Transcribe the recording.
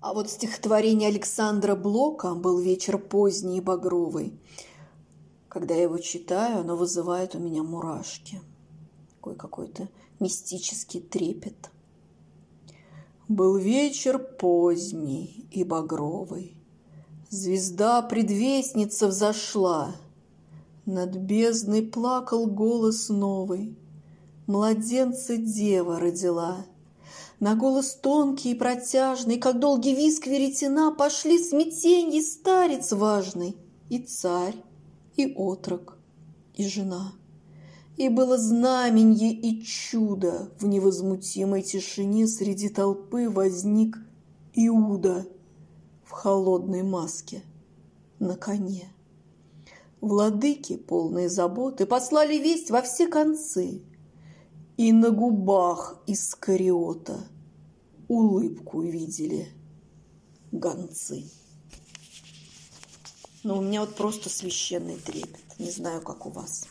А вот стихотворение Александра Блока «Был вечер поздний и багровый». Когда я его читаю, оно вызывает у меня мурашки. Такой какой-то мистический трепет. Был вечер поздний и багровый. Звезда предвестница взошла. Над бездной плакал голос новый. Младенца дева родила — на голос тонкий и протяжный, Как долгий виск веретена, Пошли смятенье старец важный, И царь, и отрок, и жена. И было знаменье и чудо, В невозмутимой тишине Среди толпы возник Иуда В холодной маске на коне. Владыки, полные заботы, Послали весть во все концы — и на губах Искариота улыбку видели гонцы. Но у меня вот просто священный трепет. Не знаю, как у вас.